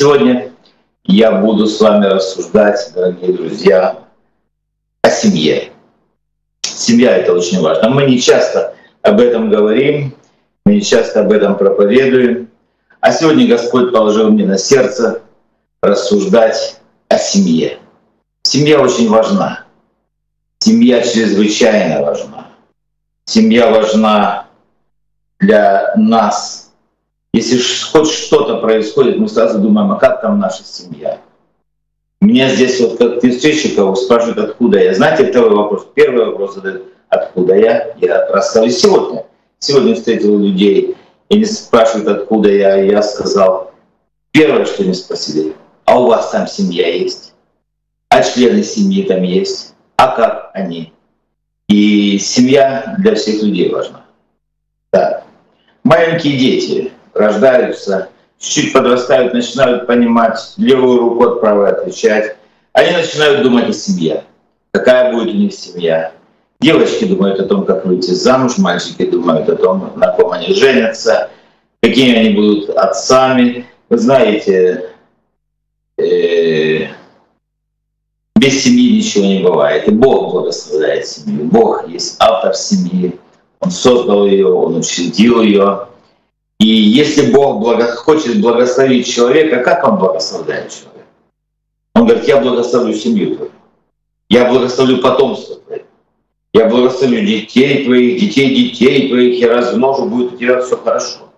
Сегодня я буду с вами рассуждать, дорогие друзья, о семье. Семья — это очень важно. Мы не часто об этом говорим, мы не часто об этом проповедуем. А сегодня Господь положил мне на сердце рассуждать о семье. Семья очень важна. Семья чрезвычайно важна. Семья важна для нас. Если хоть что-то происходит, мы сразу думаем, а как там наша семья? Меня здесь вот как встречи спрашивают, откуда я. Знаете, второй вопрос. Первый вопрос задают, откуда я. Я рассказываю сегодня. Сегодня встретил людей, и не спрашивают, откуда я. Я сказал, первое, что не спросили, а у вас там семья есть? А члены семьи там есть? А как они? И семья для всех людей важна. Да. Маленькие дети рождаются, чуть-чуть подрастают, начинают понимать, левую руку от правой отвечать. Они начинают думать о семье. Какая будет у них семья? Девочки думают о том, как выйти замуж, мальчики думают о том, на ком они женятся, какими они будут отцами. Вы знаете, э, без семьи ничего не бывает. И Бог благословляет семью. Бог есть автор семьи. Он создал ее, он учредил ее. И если Бог благо... хочет благословить человека, как он благословляет человека? Он говорит, я благословлю семью твою. Я благословлю потомство твое. Я благословлю детей твоих, детей детей твоих, я размножу, будет у тебя все хорошо.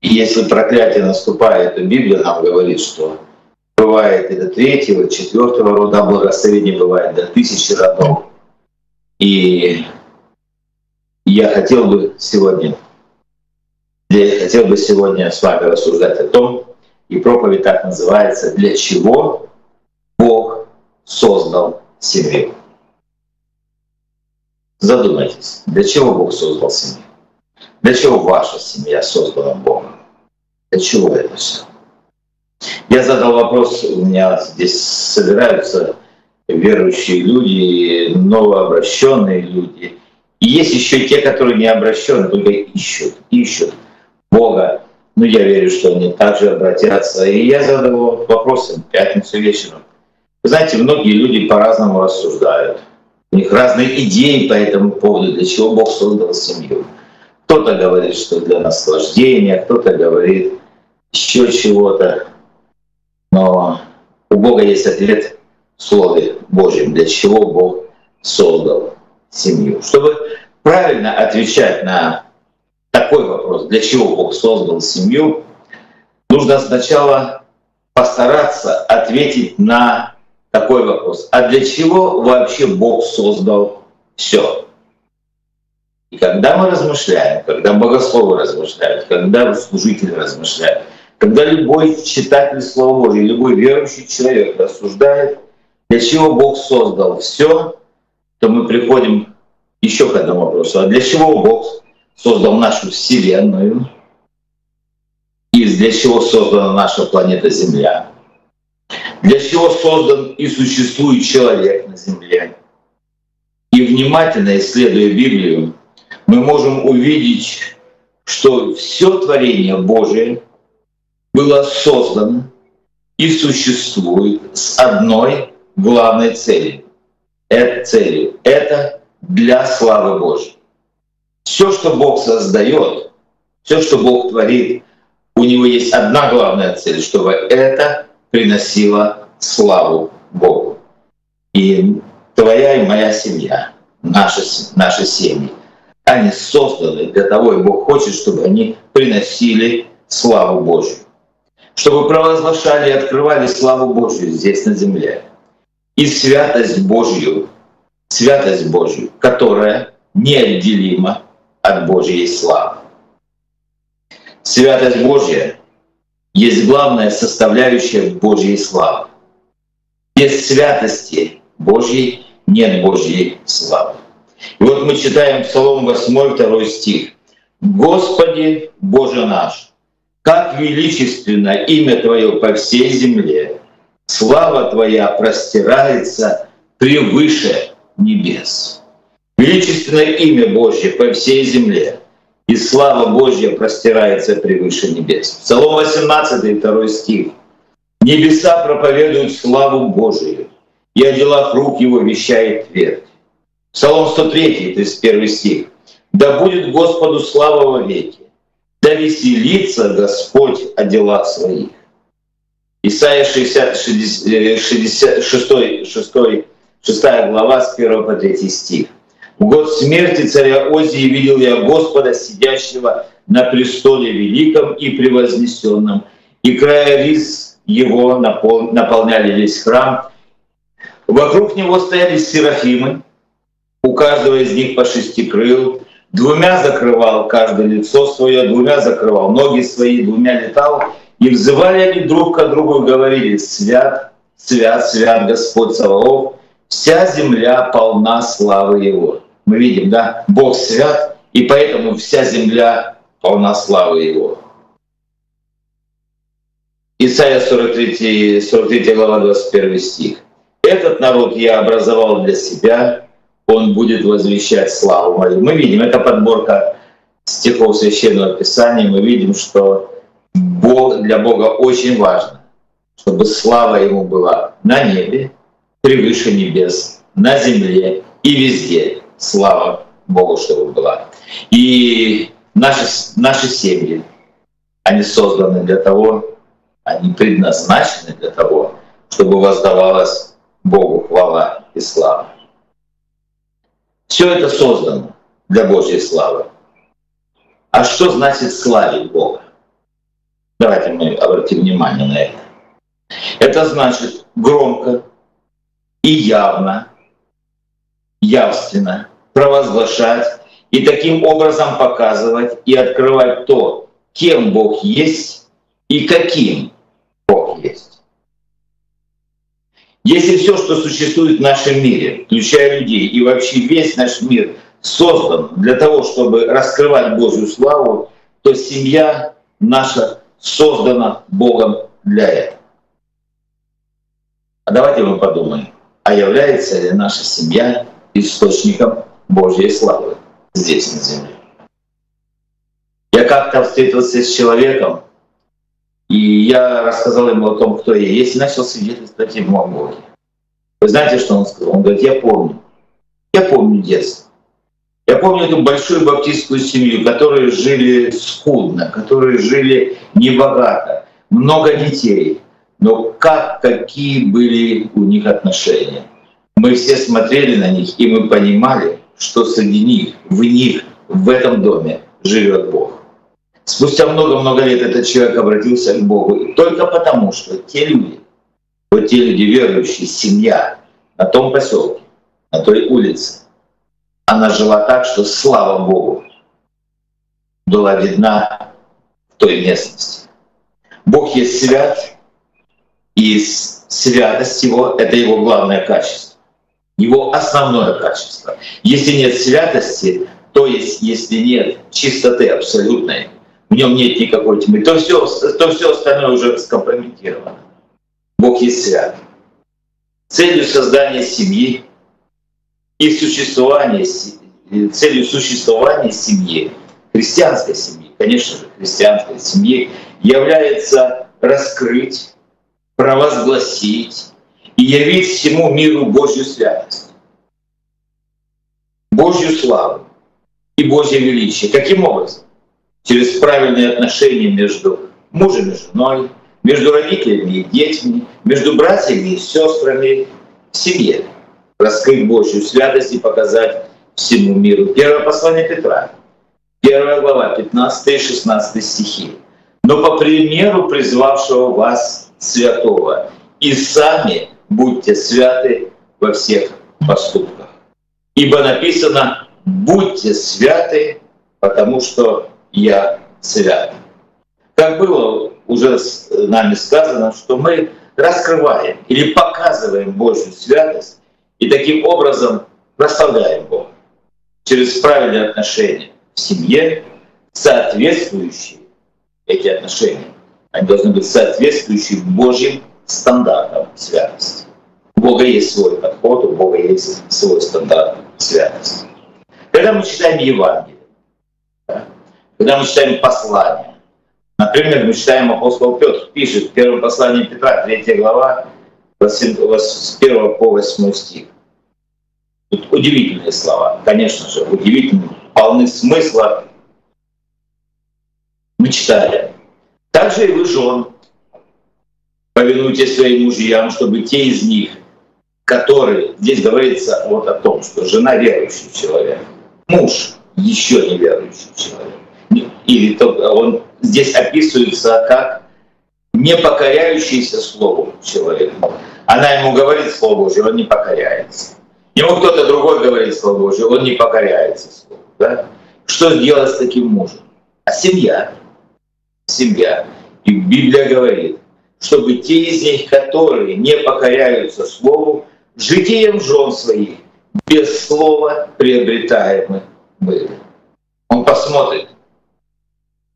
И если проклятие наступает, то Библия нам говорит, что бывает и до третьего, четвертого рода благословения, бывает до тысячи родов. И я хотел бы сегодня, я хотел бы сегодня с вами рассуждать о том, и проповедь так называется, для чего Бог создал семью. Задумайтесь, для чего Бог создал семью? Для чего ваша семья создана Богом? Для чего это все? Я задал вопрос, у меня здесь собираются верующие люди, новообращенные люди. И есть еще те, которые не обращены, только ищут, ищут Бога. Ну, я верю, что они также обратятся. И я задал вопрос в пятницу вечером. Вы знаете, многие люди по-разному рассуждают. У них разные идеи по этому поводу, для чего Бог создал семью. Кто-то говорит, что для наслаждения, кто-то говорит еще чего-то. Но у Бога есть ответ в Слове Божьем, для чего Бог создал семью. Чтобы правильно отвечать на такой вопрос, для чего Бог создал семью, нужно сначала постараться ответить на такой вопрос. А для чего вообще Бог создал все? И когда мы размышляем, когда богословы размышляют, когда служители размышляют, когда любой читатель Слова Божьего, любой верующий человек рассуждает, для чего Бог создал все, то мы приходим еще к одному вопросу. А для чего Бог создал нашу Вселенную? И для чего создана наша планета Земля? Для чего создан и существует человек на Земле? И внимательно исследуя Библию, мы можем увидеть, что все творение Божие было создано и существует с одной главной целью. Это целью. Это для славы Божьей. Все, что Бог создает, все, что Бог творит, у него есть одна главная цель, чтобы это приносило славу Богу. И твоя и моя семья, наши, наши семьи, они созданы для того, и Бог хочет, чтобы они приносили славу Божью. Чтобы провозглашали и открывали славу Божью здесь на земле. И святость Божью, святость Божью, которая неотделима от Божьей славы. Святость Божья есть главная составляющая Божьей славы. Без святости Божьей нет Божьей славы. И вот мы читаем Псалом 8, 2 стих. «Господи, Боже наш, как величественно имя Твое по всей земле, слава Твоя простирается превыше небес». Величественное имя Божье по всей земле. и слава Божья простирается превыше небес. Псалом 18, 2 стих. Небеса проповедуют славу Божию, и о делах рук его вещает твердь. Псалом 103, 31 стих. «Да будет Господу слава во веки, да веселится Господь о делах своих». Исайя 60, 60, 6, 6, 6 глава с 1 по 3 стих. В год смерти царя Озии видел я Господа, сидящего на престоле великом и превознесенном, и края рис его наполняли весь храм. Вокруг него стояли серафимы, у каждого из них по шести крыл, двумя закрывал каждое лицо свое, двумя закрывал ноги свои, двумя летал, и взывали они друг к другу и говорили, «Свят, свят, свят Господь Саваоф, вся земля полна славы Его». Мы видим, да, Бог свят, и поэтому вся земля полна славы Его. Исайя 43, 43 глава 21 стих. «Этот народ я образовал для себя, он будет возвещать славу мою». Мы видим, это подборка стихов Священного Писания, мы видим, что Бог, для Бога очень важно, чтобы слава Ему была на небе, превыше небес, на земле и везде. Слава Богу, чтобы была. И наши, наши семьи, они созданы для того, они предназначены для того, чтобы воздавалась Богу хвала и слава. Все это создано для Божьей славы. А что значит славить Бога? Давайте мы обратим внимание на это. Это значит громко и явно, явственно провозглашать и таким образом показывать и открывать то, кем Бог есть и каким Бог есть. Если все, что существует в нашем мире, включая людей и вообще весь наш мир, создан для того, чтобы раскрывать Божью славу, то семья наша создана Богом для этого. А давайте мы подумаем, а является ли наша семья источником Божьей славы здесь, на земле? Я как-то встретился с человеком, и я рассказал ему о том, кто я есть, и начал свидетельствовать ему о Боге. Вы знаете, что он сказал? Он говорит, я помню. Я помню детство. Я помню эту большую баптистскую семью, которые жили скудно, которые жили небогато, много детей. Но как, какие были у них отношения? Мы все смотрели на них, и мы понимали, что среди них, в них, в этом доме живет Бог. Спустя много-много лет этот человек обратился к Богу и только потому, что те люди, вот те люди верующие, семья на том поселке, на той улице, она жила так, что слава Богу была видна в той местности. Бог есть свят, и святость Его — это Его главное качество, Его основное качество. Если нет святости, то есть если нет чистоты абсолютной, в нем нет никакой тьмы, то все, то все остальное уже скомпрометировано. Бог есть свят. Целью создания семьи и существование, целью существования семьи, христианской семьи, конечно же, христианской семьи, является раскрыть, провозгласить и явить всему миру Божью святость, Божью славу и Божье величие. Каким образом? Через правильные отношения между мужем и женой, между родителями и детьми, между братьями и сестрами в семье раскрыть Божью святость и показать всему миру. Первое послание Петра, первая глава, 15 и 16 стихи. «Но по примеру призвавшего вас святого, и сами будьте святы во всех поступках. Ибо написано, будьте святы, потому что я свят». Как было уже с нами сказано, что мы раскрываем или показываем Божью святость и таким образом прославляем Бога через правильные отношения в семье, соответствующие эти отношения. Они должны быть соответствующие Божьим стандартам святости. У Бога есть свой подход, у Бога есть свой стандарт святости. Когда мы читаем Евангелие, да, когда мы читаем послание. Например, мы читаем апостол Петр, пишет в первом послании Петра, 3 глава, с 1 по 8 стих. Тут удивительные слова, конечно же, удивительные, полны смысла. Мы читаем. Также и вы, жен, повинуйтесь своим мужьям, чтобы те из них, которые, здесь говорится вот о том, что жена верующий человек, муж еще не верующий человек, или он здесь описывается как не покоряющийся Слову человек. Она ему говорит Слово Божье, он не покоряется. Ему кто-то другой говорит Слово Божье, он не покоряется Слову. Да? Что делать с таким мужем? А семья? Семья. И Библия говорит, чтобы те из них, которые не покоряются Слову, житием жен своих без слова приобретаемы были. Он посмотрит,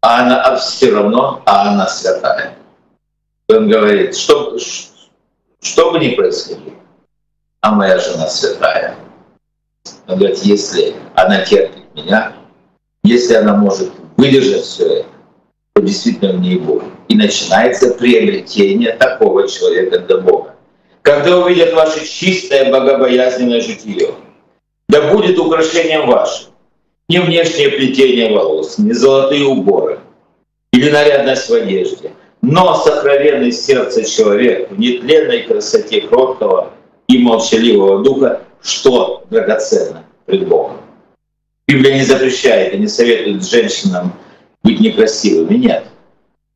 а она а все равно, а она святая. Он говорит, что, что бы ни происходило, а моя жена святая. Он говорит, если она терпит меня, если она может выдержать все это, то действительно в ней Бог. И начинается приобретение такого человека для Бога. Когда увидят ваше чистое богобоязненное житие, да будет украшением вашим не внешнее плетение волос, не золотые уборы или нарядность в одежде, но сокровенный сердце человек в нетленной красоте кроткого и молчаливого духа, что драгоценно пред Богом. Библия не запрещает и не советует женщинам быть некрасивыми, нет.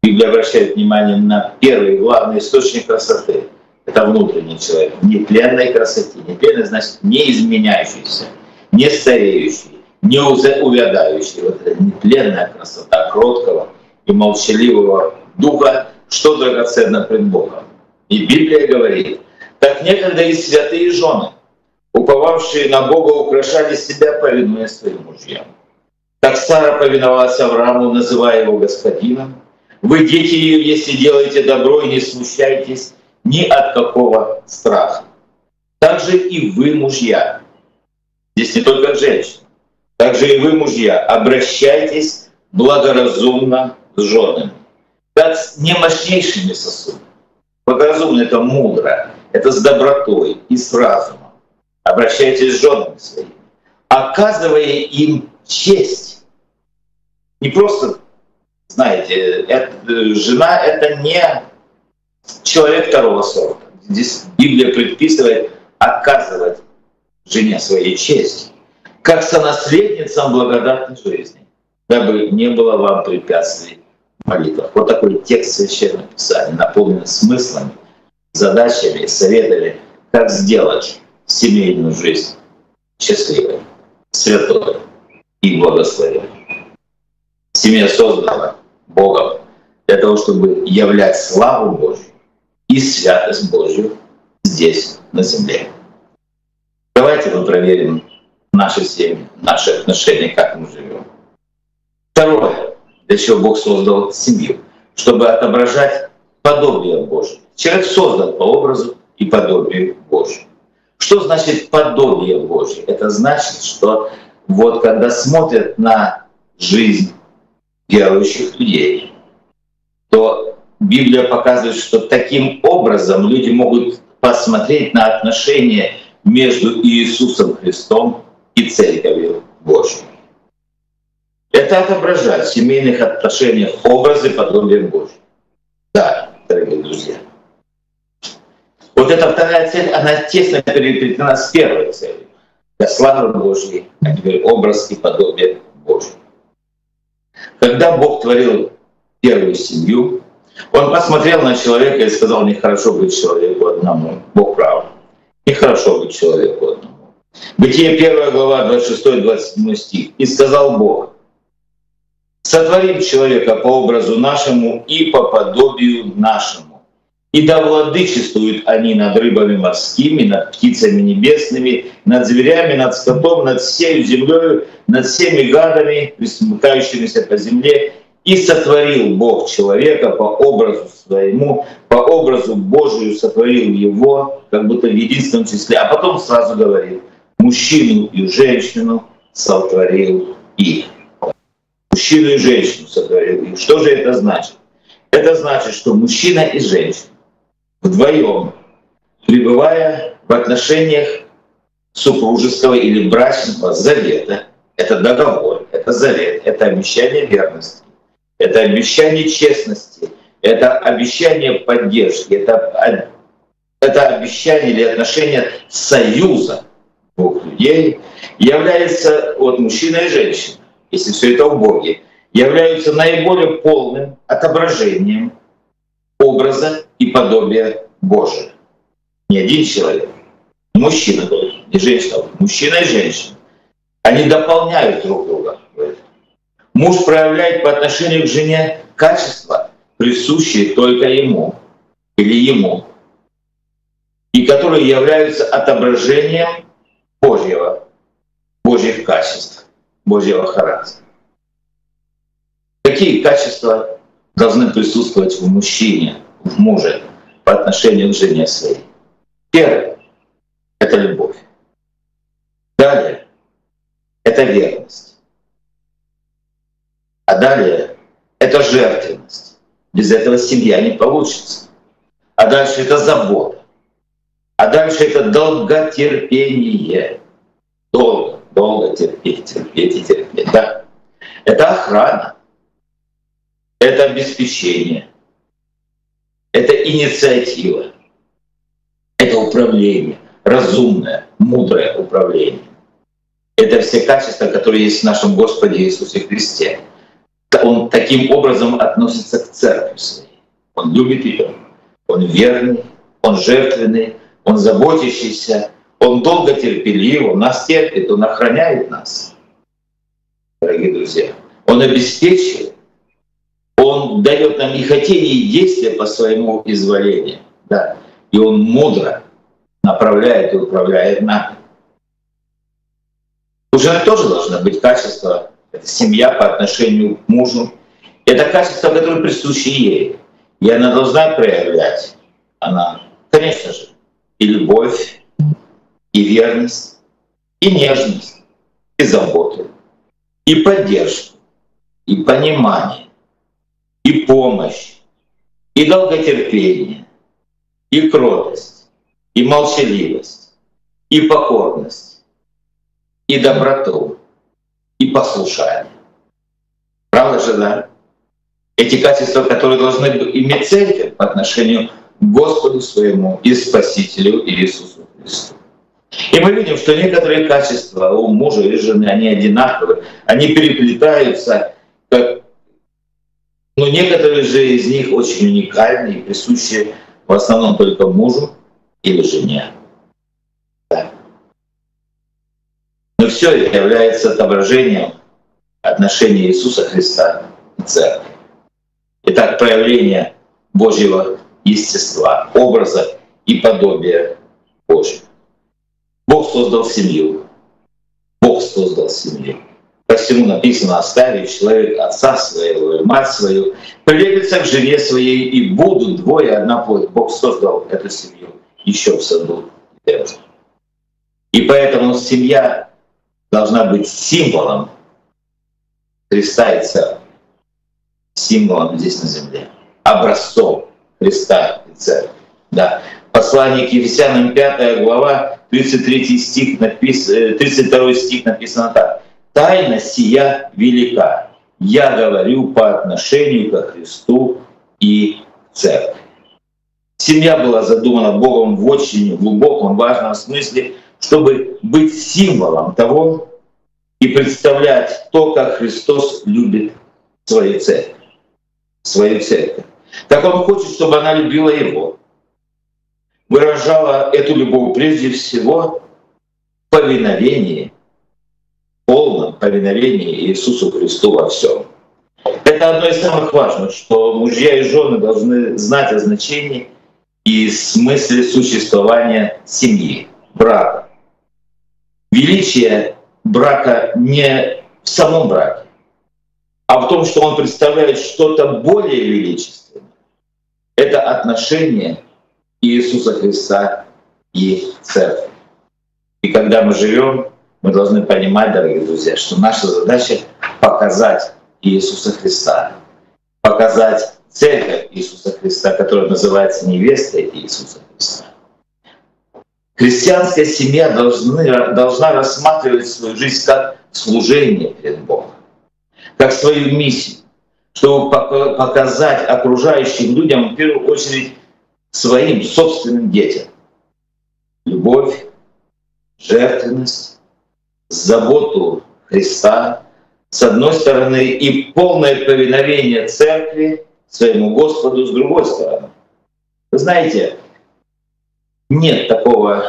Библия обращает внимание на первый главный источник красоты. Это внутренний человек, нетленной красоте. Нетленный значит не изменяющийся, не стареющий, не увядающий. Вот эта нетленная красота кроткого и молчаливого духа, что драгоценно пред Богом. И Библия говорит, так некогда и святые жены, уповавшие на Бога, украшали себя, повинуя своим мужьям. Как Сара повиновалась Аврааму, называя его господином, вы, дети ее, если делаете добро и не смущайтесь ни от какого страха. Также и вы, мужья. Здесь не только женщины. Также и вы, мужья, обращайтесь благоразумно с женами, как с немощнейшими сосудами. Благоразумно — это мудро, это с добротой и с разумом. Обращайтесь с женами своими, оказывая им честь. Не просто, знаете, это, жена — это не человек второго сорта. Здесь Библия предписывает оказывать жене своей честь, как сонаследницам благодатной жизни, дабы не было вам препятствий в молитвах. Вот такой текст Священного Писания, наполненный смыслами, задачами, советами, как сделать семейную жизнь счастливой, святой и благословенной. Семья создана Богом для того, чтобы являть славу Божью и святость Божью здесь, на земле. Давайте мы проверим наши семьи, наши отношения, как мы живем. Второе, для чего Бог создал семью, чтобы отображать подобие Божье. Человек создан по образу и подобию Божьему. Что значит подобие Божье? Это значит, что вот когда смотрят на жизнь верующих людей, то Библия показывает, что таким образом люди могут посмотреть на отношения между Иисусом Христом и Церковью Божьей. Это отображает в семейных отношениях образы подобия Божьего. Да, дорогие друзья. Вот эта вторая цель, она тесно переплетена с первой целью. Для славы Божьей, а теперь образ и подобие. Когда Бог творил первую семью, Он посмотрел на человека и сказал, нехорошо быть человеку одному. Бог прав. Нехорошо быть человеку одному. Бытие 1 глава, 26-27 стих. «И сказал Бог, сотворим человека по образу нашему и по подобию нашему. И да владычествуют они над рыбами морскими, над птицами небесными, над зверями, над скотом, над всей землей, над всеми гадами, присмыкающимися по земле. И сотворил Бог человека по образу своему, по образу Божию сотворил его, как будто в единственном числе. А потом сразу говорит, мужчину и женщину сотворил их. мужчину и женщину сотворил. И что же это значит? Это значит, что мужчина и женщина вдвоем, пребывая в отношениях супружеского или брачного завета, это договор, это завет, это обещание верности, это обещание честности, это обещание поддержки, это, это обещание или отношение союза двух людей, является вот мужчина и женщина, если все это в Боге, являются наиболее полным отображением образа и подобия Божия. Не один человек, мужчина только, не женщина, мужчина и женщина. Они дополняют друг друга. Муж проявляет по отношению к жене качества, присущие только ему или ему, и которые являются отображением Божьего, Божьих качеств, Божьего характера. Какие качества должны присутствовать в мужчине, в муже по отношению к жене своей? Первое — это любовь. Далее — это верность. А далее — это жертвенность. Без этого семья не получится. А дальше это забота. А дальше это долготерпение. Долго, долго терпеть, терпеть и терпеть. Да. Это охрана это обеспечение, это инициатива, это управление, разумное, мудрое управление. Это все качества, которые есть в нашем Господе Иисусе Христе. Он таким образом относится к церкви своей. Он любит ее, он верный, он жертвенный, он заботящийся, он долго терпелив, он нас терпит, он охраняет нас. Дорогие друзья, он обеспечивает, он дает нам и хотение, и действия по своему изволению. Да. И он мудро направляет и управляет нами. У жены тоже должно быть качество, это семья по отношению к мужу. Это качество, которое присуще ей. И она должна проявлять, она, конечно же, и любовь, и верность, и нежность, и заботу, и поддержку, и понимание и помощь, и долготерпение, и кротость, и молчаливость, и покорность, и доброту, и послушание. Правда же, да? Эти качества, которые должны иметь церковь по отношению к Господу своему и Спасителю Иисусу Христу. И мы видим, что некоторые качества у мужа или жены, они одинаковые, они переплетаются, но некоторые же из них очень уникальны и присущи в основном только мужу или жене. Да. Но все это является отображением отношения Иисуса Христа и Церкви. Итак, проявление Божьего естества, образа и подобия Божьего. Бог создал семью. Бог создал семью по написано, оставить человек отца своего и мать свою, прилепится к жене своей, и будут двое одна плоть. Бог создал эту семью еще в саду И поэтому семья должна быть символом Христа и Церкви, символом здесь на земле, образцом Христа и Церкви. Да. Послание к Ефесянам 5 глава, 33 стих, напис... 32 стих написано так тайна сия велика. Я говорю по отношению ко Христу и Церкви. Семья была задумана Богом в очень глубоком, важном смысле, чтобы быть символом того и представлять то, как Христос любит свою церковь. Свою церковь. Как Он хочет, чтобы она любила Его. Выражала эту любовь прежде всего в повиновении полном повиновении Иисусу Христу во всем. Это одно из самых важных, что мужья и жены должны знать о значении и смысле существования семьи, брака. Величие брака не в самом браке, а в том, что он представляет что-то более величественное. Это отношение Иисуса Христа и Церкви. И когда мы живем мы должны понимать, дорогие друзья, что наша задача показать Иисуса Христа, показать церковь Иисуса Христа, которая называется невестой Иисуса Христа. Христианская семья должны, должна рассматривать свою жизнь как служение перед Богом, как свою миссию, чтобы показать окружающим людям, в первую очередь, своим собственным детям. Любовь, жертвенность, заботу Христа, с одной стороны, и полное повиновение церкви своему Господу с другой стороны. Вы знаете, нет такого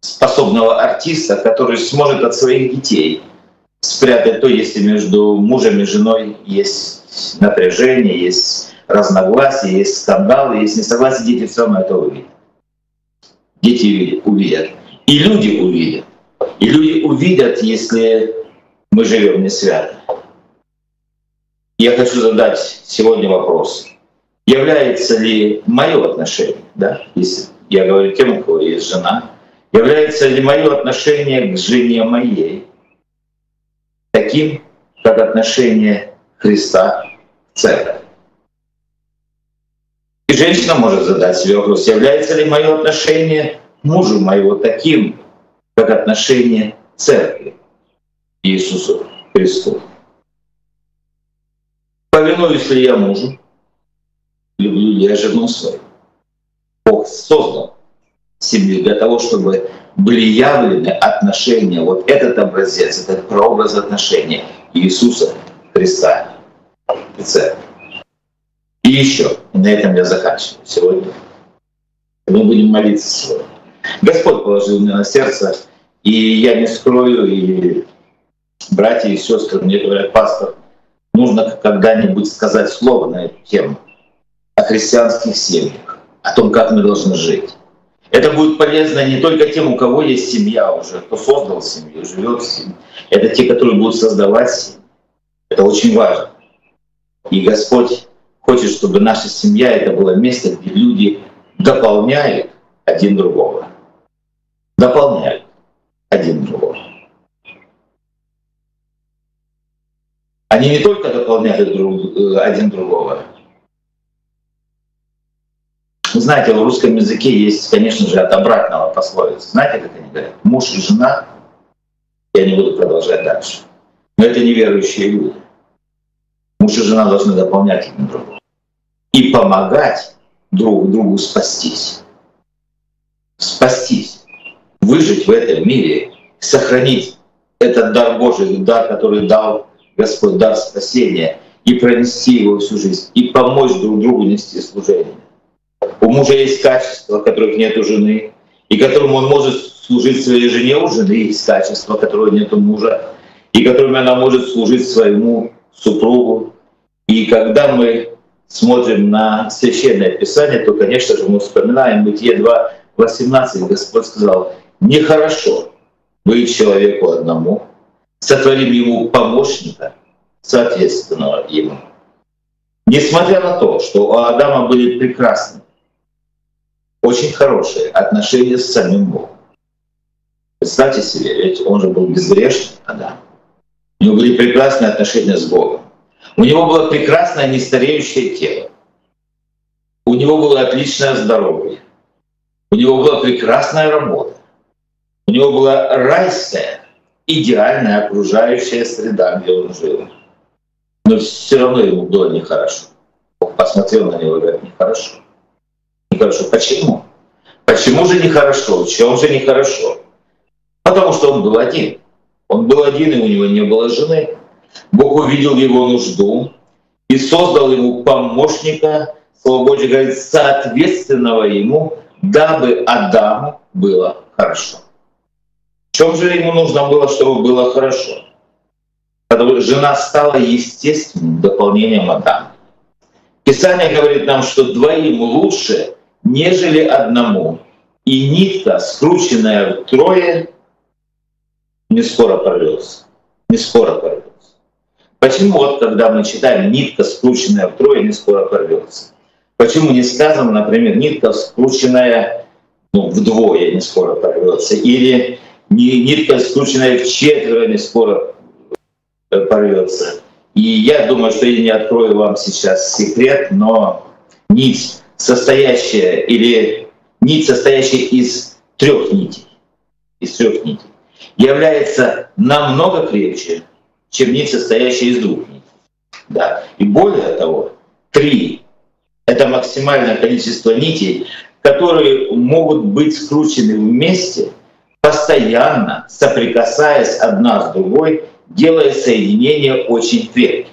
способного артиста, который сможет от своих детей спрятать то, если между мужем и женой есть напряжение, есть разногласия, есть скандалы, есть несогласие, дети все равно это увидят. Дети увидят. И люди увидят. И люди увидят, если мы живем не свято. Я хочу задать сегодня вопрос. Является ли мое отношение, да, если я говорю тем, у кого есть жена, является ли мое отношение к жене моей таким, как отношение Христа к церкви? И женщина может задать себе вопрос, является ли мое отношение к мужу моего таким, как отношение церкви Иисусу Христу. Повинуюсь ли я мужу, люблю ли я жену свою. Бог создал семью для того, чтобы были явлены отношения, вот этот образец, этот прообраз отношений Иисуса Христа и Церкви. И еще, на этом я заканчиваю сегодня. Мы будем молиться сегодня. Господь положил мне на сердце, и я не скрою, и братья и сестры мне говорят, пастор, нужно когда-нибудь сказать слово на эту тему о христианских семьях, о том, как мы должны жить. Это будет полезно не только тем, у кого есть семья уже, кто создал семью, живет в семье. Это те, которые будут создавать семью. Это очень важно. И Господь хочет, чтобы наша семья это было место, где люди дополняют один другого. Дополняют один другого. Они не только дополняют друг, э, один другого. Вы знаете, в русском языке есть, конечно же, от обратного пословица. Знаете, как они говорят? Муж и жена. Я не буду продолжать дальше. Но это неверующие люди. Муж и жена должны дополнять один другого и помогать друг другу спастись. Спастись, выжить в этом мире, сохранить этот дар Божий, дар, который дал Господь, дар спасения, и пронести его всю жизнь, и помочь друг другу нести служение. У мужа есть качества, которых нет у жены, и которым он может служить своей жене, у жены есть качества, которого нет у мужа, и которыми она может служить своему супругу. И когда мы смотрим на Священное Писание, то, конечно же, мы вспоминаем Бытие 2, 18, Господь сказал, нехорошо быть человеку одному, сотворим ему помощника, соответственного ему. Несмотря на то, что у Адама были прекрасные, очень хорошие отношения с самим Богом. Представьте себе, ведь он же был безгрешный Адам. У него были прекрасные отношения с Богом. У него было прекрасное нестареющее тело. У него было отличное здоровье. У него была прекрасная работа. У него была райская, идеальная окружающая среда, где он жил. Но все равно ему было нехорошо. Бог посмотрел на него и говорит, нехорошо. Нехорошо. Почему? Почему же нехорошо? В чем же нехорошо? Потому что он был один. Он был один, и у него не было жены. Бог увидел его нужду и создал ему помощника, Слово Божье говорит, соответственного ему, дабы Адаму было хорошо. В чем же ему нужно было, чтобы было хорошо? Жена стала естественным дополнением Адама. Писание говорит нам, что двоим лучше, нежели одному. И нитка, скрученная втрое, не скоро порвется. Не скоро порвется. Почему вот, когда мы читаем «нитка, скрученная втрое, не скоро порвется»? Почему не сказано, например, «нитка, скрученная ну, вдвое, не скоро порвется»? Или «нитка, скрученная в четверо, скоро порвется»? И я думаю, что я не открою вам сейчас секрет, но нить, состоящая или нить, состоящая из трех нитей, из трех нитей, является намного крепче, чем нить, состоящая из двух нитей. Да. И более того, три — это максимальное количество нитей, которые могут быть скручены вместе, постоянно соприкасаясь одна с другой, делая соединение очень крепким.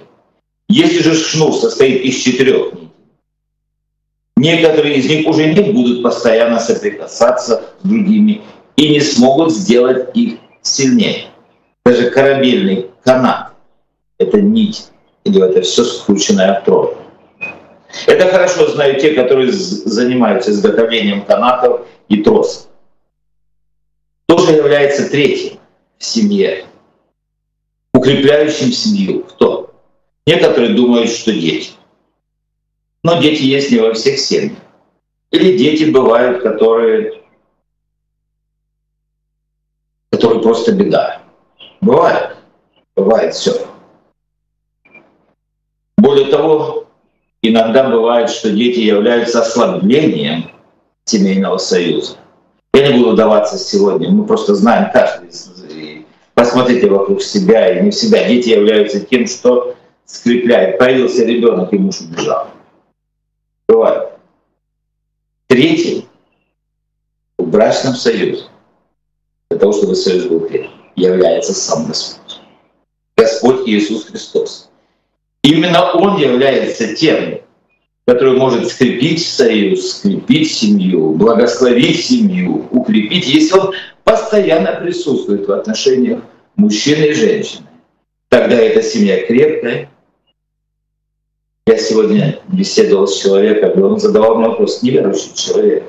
Если же шнур состоит из четырех нитей, некоторые из них уже не будут постоянно соприкасаться с другими и не смогут сделать их сильнее. Даже корабельный канат — это нить, или это все скрученное от Это хорошо знают те, которые занимаются изготовлением канатов и тросов. Тоже является третьим в семье, укрепляющим семью. Кто? Некоторые думают, что дети. Но дети есть не во всех семьях. Или дети бывают, которые, которые просто беда. Бывает. Бывает все. Более того, иногда бывает, что дети являются ослаблением семейного союза. Я не буду вдаваться сегодня, мы просто знаем каждый Посмотрите вокруг себя и не в себя. Дети являются тем, что скрепляет. Появился ребенок, и муж убежал. Бывает. Третий в брачном союзе, для того, чтобы союз был крепкий, является сам Господь. Господь Иисус Христос. Именно Он является тем, который может скрепить союз, скрепить семью, благословить семью, укрепить, если он постоянно присутствует в отношениях мужчины и женщины. Тогда эта семья крепкая. Я сегодня беседовал с человеком, и он задавал мне вопрос, неверующий человек.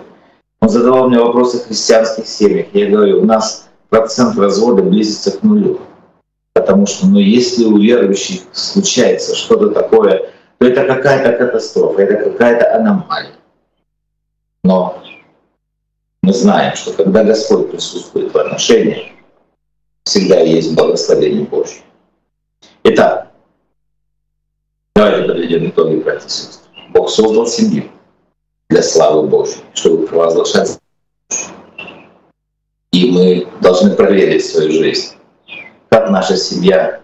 Он задавал мне вопросы о христианских семьях. Я говорю, у нас процент развода близится к нулю. Потому что ну, если у верующих случается что-то такое, то это какая-то катастрофа, это какая-то аномалия. Но мы знаем, что когда Господь присутствует в отношениях, всегда есть благословение Божье. Итак, давайте подведем итоги, братья и сестры. Бог создал семью для славы Божьей, чтобы провозглашать и мы должны проверить свою жизнь, как наша семья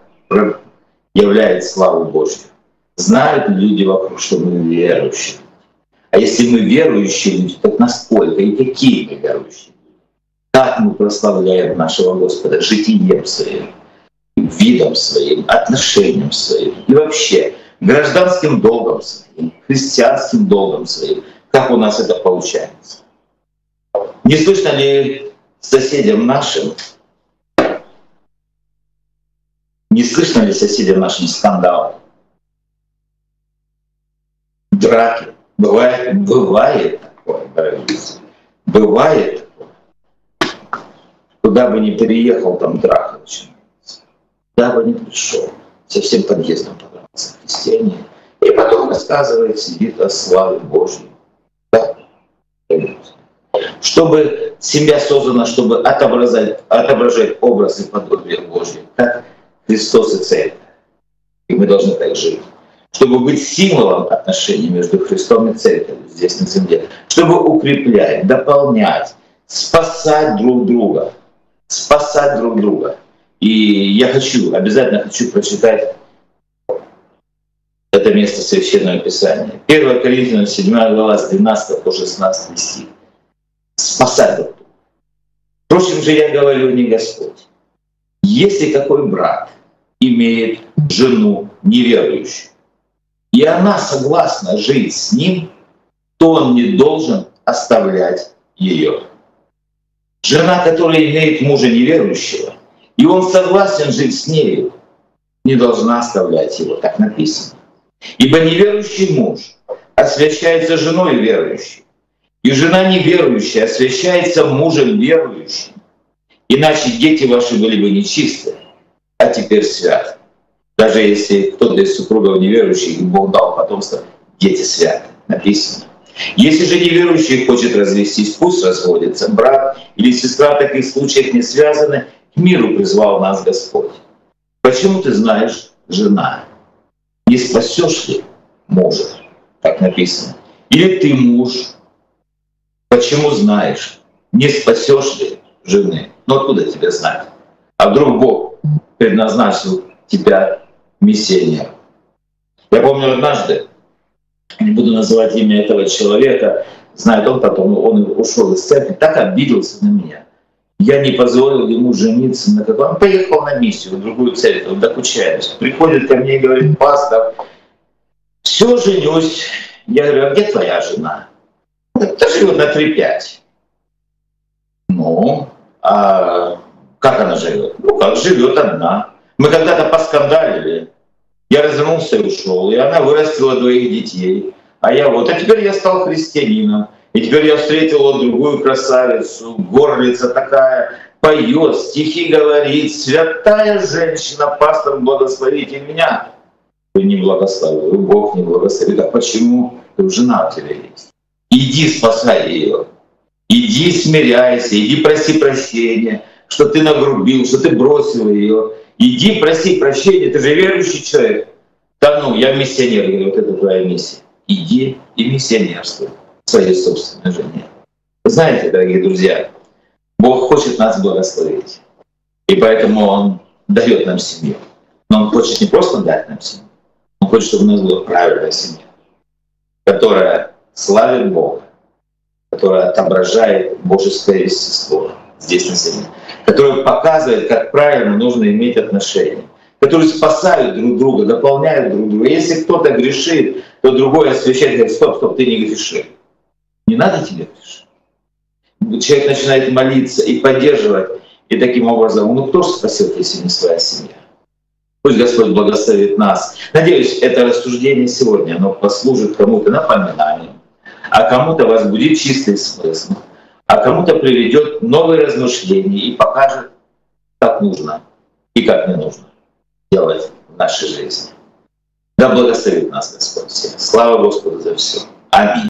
являет славу Божью. Знают люди вокруг, что мы верующие. А если мы верующие люди, то насколько и какие мы верующие? Как мы прославляем нашего Господа житием своим, видом своим, отношением своим и вообще гражданским долгом своим, христианским долгом своим. Как у нас это получается? Не слышно ли соседям нашим, не слышно ли соседям нашим скандал, драки? Бывает, бывает такое, дорогие. Бывает Куда бы ни переехал, там драка начинается. Куда бы ни пришел, со всем подъездом понравился христиане. И потом рассказывает, сидит о славе Божьей. Да? Чтобы семья создана, чтобы отображать, отображать образ и подобие Божье, как Христос и Церковь. И мы должны так жить чтобы быть символом отношений между Христом и Церковью здесь на земле, чтобы укреплять, дополнять, спасать друг друга, спасать друг друга. И я хочу, обязательно хочу прочитать это место Священного Писания. 1 Коринфянам 7 глава с 12 по 16 стих. Спасать друг друга. Впрочем же я говорю не Господь. Если какой брат имеет жену неверующую, и она согласна жить с ним, то он не должен оставлять ее. Жена, которая имеет мужа неверующего, и он согласен жить с нею, не должна оставлять его, так написано. Ибо неверующий муж освящается женой верующей, и жена неверующая освящается мужем верующим. Иначе дети ваши были бы нечистые, а теперь святы. Даже если кто-то из супругов неверующий, и Бог дал потомство, дети святы, написано. Если же неверующий хочет развестись, пусть разводится. Брат или сестра в таких случаях не связаны, к миру призвал нас Господь. Почему ты знаешь, жена, не спасешь ли мужа, так написано. Или ты муж, почему знаешь, не спасешь ли жены? Ну откуда тебе знать? А вдруг Бог предназначил тебя миссионером? Я помню однажды, не буду называть имя этого человека, знает он потом, он ушел из церкви, так обиделся на меня. Я не позволил ему жениться на каком. Он поехал на миссию в другую церковь, докучаюсь. Приходит ко мне и говорит, пастор, все женюсь. Я говорю, а где твоя жена? Да живет на 3-5. Ну, а как она живет? Ну, как живет одна. Мы когда-то поскандалили. Я развернулся и ушел, и она вырастила двоих детей. А я вот, а теперь я стал христианином. И теперь я встретил вот другую красавицу, горлица такая, поет, стихи говорит, святая женщина, пастор, благословите меня. Вы не благословили, Бог не благословит. А почему? Жена у тебя есть. Иди спасай ее. Иди смиряйся, иди проси прощения, что ты нагрубил, что ты бросил ее. Иди проси прощения, ты же верующий человек. Да ну, я миссионер, говорю, вот это твоя миссия. Иди и миссионерствуй своей собственной жене. знаете, дорогие друзья, Бог хочет нас благословить. И поэтому Он дает нам семью. Но Он хочет не просто дать нам семью, Он хочет, чтобы у нас была правильная семья, которая славит Бога, которая отображает божеское естество здесь на земле, которая показывает, как правильно нужно иметь отношения, которые спасают друг друга, дополняют друг друга. Если кто-то грешит, то другой освящает, говорит, стоп, стоп, ты не грешишь. Не надо тебе грешить. Человек начинает молиться и поддерживать, и таким образом, ну кто же спасет, если не своя семья? Пусть Господь благословит нас. Надеюсь, это рассуждение сегодня, оно послужит кому-то напоминанием, а кому-то возбудит чистый смысл, а кому-то приведет новые размышления и покажет, как нужно и как не нужно делать в нашей жизни. Да благословит нас Господь всех. Слава Господу за все. Аминь.